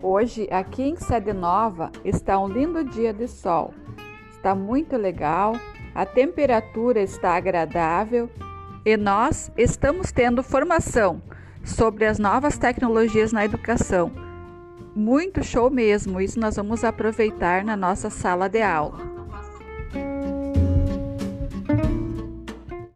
Hoje, aqui em Sede Nova, está um lindo dia de sol. Está muito legal, a temperatura está agradável e nós estamos tendo formação sobre as novas tecnologias na educação. Muito show mesmo, isso nós vamos aproveitar na nossa sala de aula.